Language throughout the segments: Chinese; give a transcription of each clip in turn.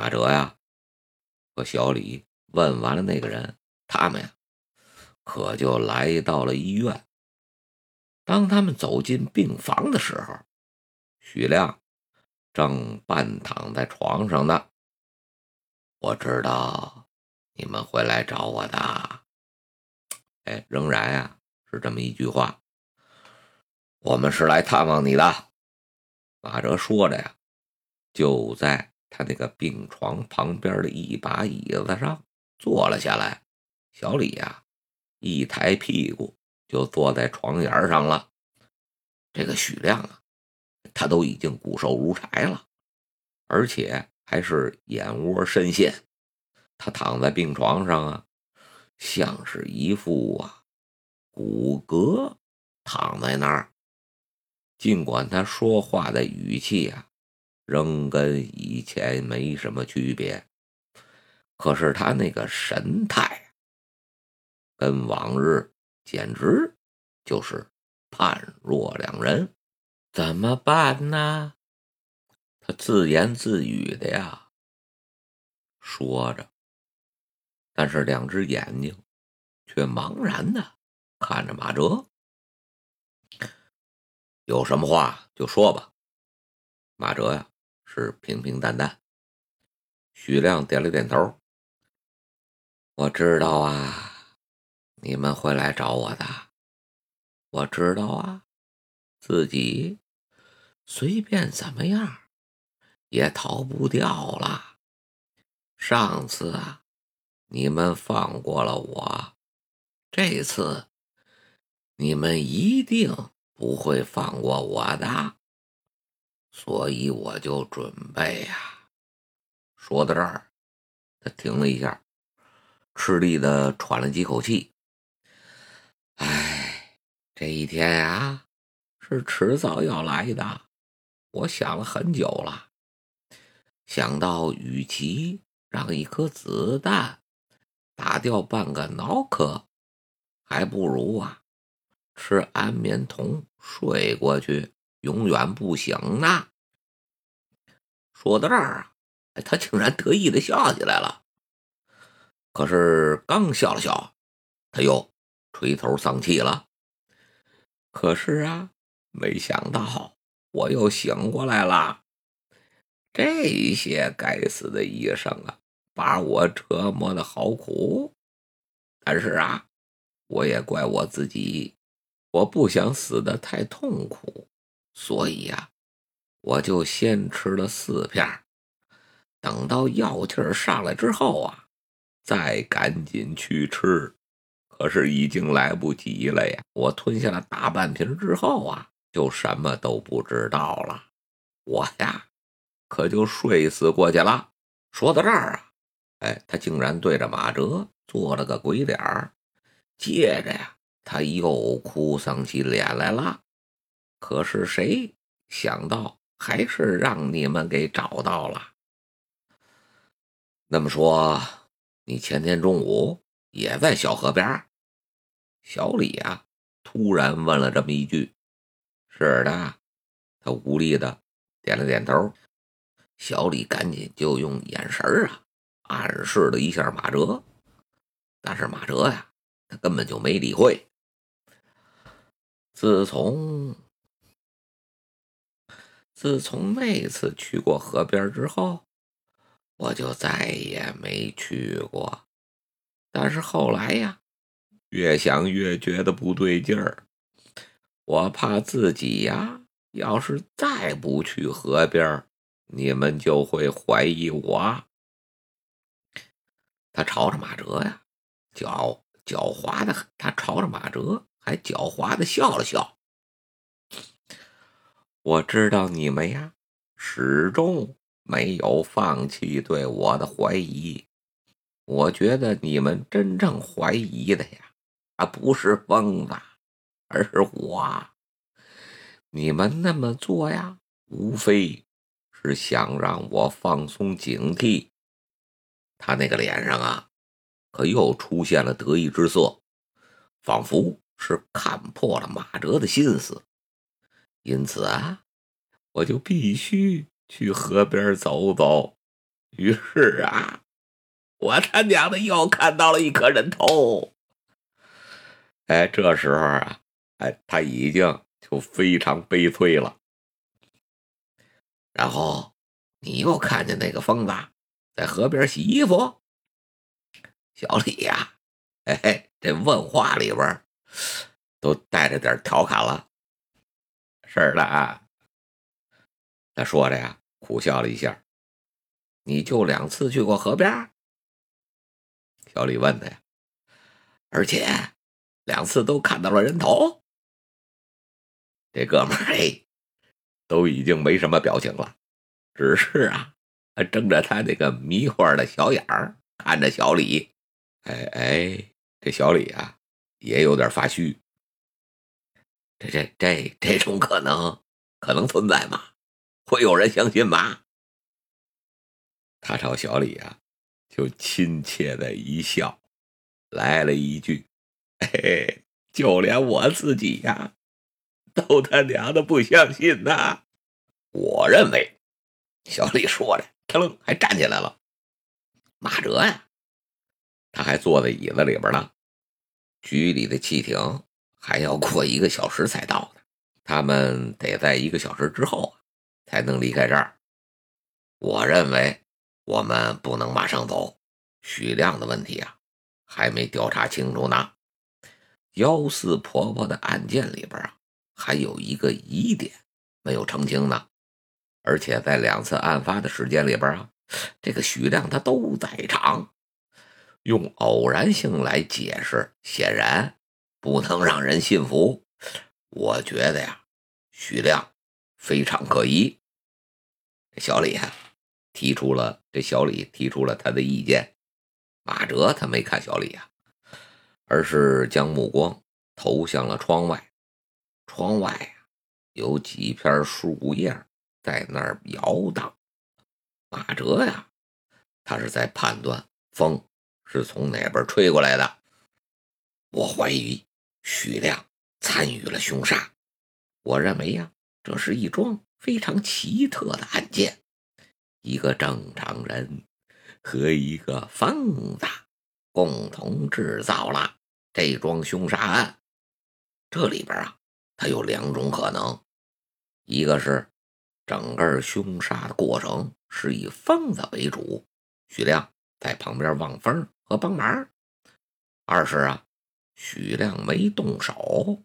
马哲呀，和小李问完了那个人，他们呀，可就来到了医院。当他们走进病房的时候，许亮正半躺在床上呢。我知道你们会来找我的，哎，仍然呀是这么一句话。我们是来探望你的。马哲说着呀，就在他那个病床旁边的一把椅子上坐了下来。小李呀，一抬屁股就坐在床沿上了。这个许亮啊，他都已经骨瘦如柴了，而且还是眼窝深陷。他躺在病床上啊，像是一副啊骨骼躺在那儿。尽管他说话的语气啊，仍跟以前没什么区别，可是他那个神态，跟往日简直就是判若两人。怎么办呢？他自言自语的呀，说着，但是两只眼睛却茫然的看着马哲。有什么话就说吧，马哲呀是平平淡淡。许亮点了点头。我知道啊，你们会来找我的。我知道啊，自己随便怎么样也逃不掉了。上次啊，你们放过了我，这次你们一定。不会放过我的，所以我就准备呀。说到这儿，他停了一下，吃力的喘了几口气。哎，这一天呀，是迟早要来的。我想了很久了，想到与其让一颗子弹打掉半个脑壳，还不如啊。吃安眠酮睡过去，永远不醒呢。说到这儿啊，他竟然得意的笑起来了。可是刚笑了笑，他又垂头丧气了。可是啊，没想到我又醒过来了。这些该死的医生啊，把我折磨的好苦。但是啊，我也怪我自己。我不想死的太痛苦，所以呀，我就先吃了四片等到药劲儿上来之后啊，再赶紧去吃。可是已经来不及了呀！我吞下了大半瓶之后啊，就什么都不知道了。我呀，可就睡死过去了。说到这儿啊，哎，他竟然对着马哲做了个鬼脸儿，接着呀。他又哭丧起脸来了，可是谁想到还是让你们给找到了。那么说，你前天中午也在小河边？小李啊，突然问了这么一句。是的，他无力的点了点头。小李赶紧就用眼神啊暗示了一下马哲，但是马哲呀，他根本就没理会。自从自从那次去过河边之后，我就再也没去过。但是后来呀，越想越觉得不对劲儿。我怕自己呀，要是再不去河边，你们就会怀疑我。他朝着马哲呀，狡狡猾的。他朝着马哲。还狡猾的笑了笑。我知道你们呀，始终没有放弃对我的怀疑。我觉得你们真正怀疑的呀，啊，不是疯子，而是我。你们那么做呀，无非是想让我放松警惕。他那个脸上啊，可又出现了得意之色，仿佛……是看破了马哲的心思，因此啊，我就必须去河边走走，于是啊，我他娘的又看到了一颗人头。哎，这时候啊，哎，他已经就非常悲催了。然后你又看见那个疯子在河边洗衣服，小李呀，哎，这问话里边都带着点调侃了。是了啊，他说着呀，苦笑了一下。你就两次去过河边？小李问他呀，而且两次都看到了人头。这哥们儿哎，都已经没什么表情了，只是啊，睁着他那个迷惑的小眼儿看着小李。哎哎，这小李啊，也有点发虚。这这这这种可能可能存在吗？会有人相信吗？他朝小李啊，就亲切的一笑，来了一句：“嘿，就连我自己呀，都他娘的不相信呐！”我认为，小李说着，腾还站起来了。马哲呀，他还坐在椅子里边呢。局里的汽艇还要过一个小时才到呢，他们得在一个小时之后才能离开这儿。我认为。我们不能马上走，许亮的问题啊，还没调查清楚呢。幺四婆婆的案件里边啊，还有一个疑点没有澄清呢。而且在两次案发的时间里边啊，这个许亮他都在场，用偶然性来解释，显然不能让人信服。我觉得呀，许亮非常可疑。小李啊。提出了这小李提出了他的意见，马哲他没看小李啊，而是将目光投向了窗外。窗外啊有几片树叶在那儿摇荡。马哲呀，他是在判断风是从哪边吹过来的。我怀疑许亮参与了凶杀。我认为呀，这是一桩非常奇特的案件。一个正常人和一个疯子共同制造了这桩凶杀案。这里边啊，它有两种可能：一个是整个凶杀的过程是以疯子为主，许亮在旁边望风和帮忙；二是啊，许亮没动手，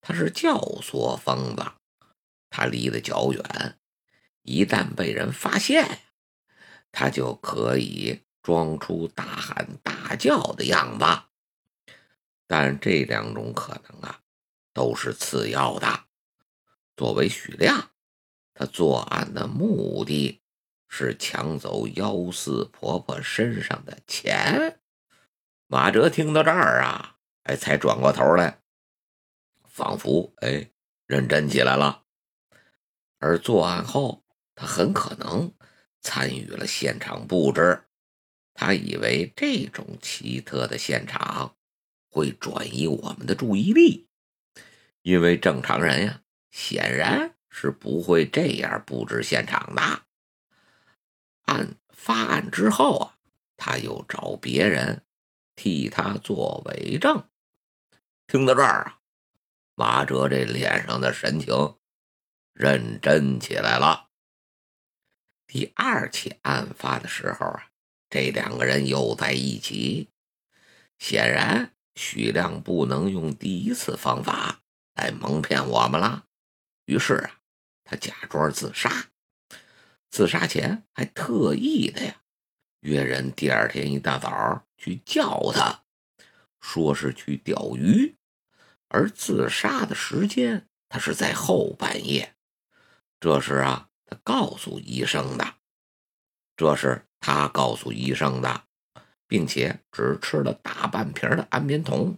他是教唆疯子，他离得较远。一旦被人发现，他就可以装出大喊大叫的样子。但这两种可能啊，都是次要的。作为许亮，他作案的目的是抢走幺四婆婆身上的钱。马哲听到这儿啊，哎，才转过头来，仿佛哎认真起来了。而作案后。他很可能参与了现场布置，他以为这种奇特的现场会转移我们的注意力，因为正常人呀显然是不会这样布置现场的。案发案之后啊，他又找别人替他做伪证。听到这儿啊，马哲这脸上的神情认真起来了。第二起案发的时候啊，这两个人又在一起。显然，许亮不能用第一次方法来蒙骗我们了。于是啊，他假装自杀。自杀前还特意的呀，约人第二天一大早去叫他，说是去钓鱼。而自杀的时间，他是在后半夜。这时啊。他告诉医生的，这是他告诉医生的，并且只吃了大半瓶的安眠酮。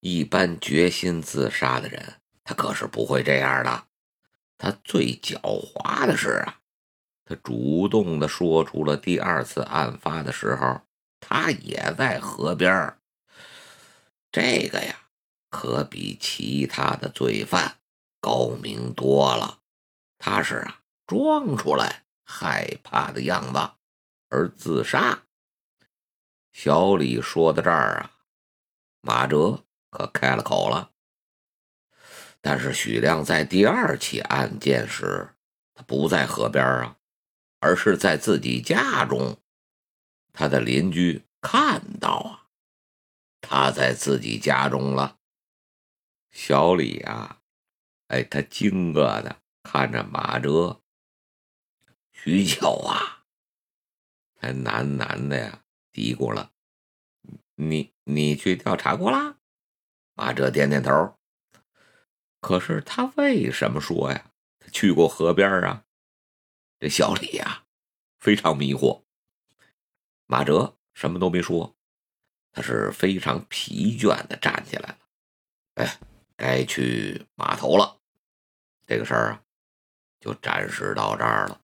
一般决心自杀的人，他可是不会这样的。他最狡猾的是啊，他主动的说出了第二次案发的时候，他也在河边这个呀，可比其他的罪犯高明多了。他是啊。装出来害怕的样子。而自杀。小李说到这儿啊，马哲可开了口了。但是许亮在第二起案件时，他不在河边啊，而是在自己家中。他的邻居看到啊，他在自己家中了。小李啊，哎，他惊愕的看着马哲。许久啊，他喃喃的呀嘀咕了：“你你去调查过了？”马哲点点头。可是他为什么说呀？他去过河边啊？这小李呀，非常迷惑。马哲什么都没说，他是非常疲倦的站起来了。哎，该去码头了。这个事儿啊，就暂时到这儿了。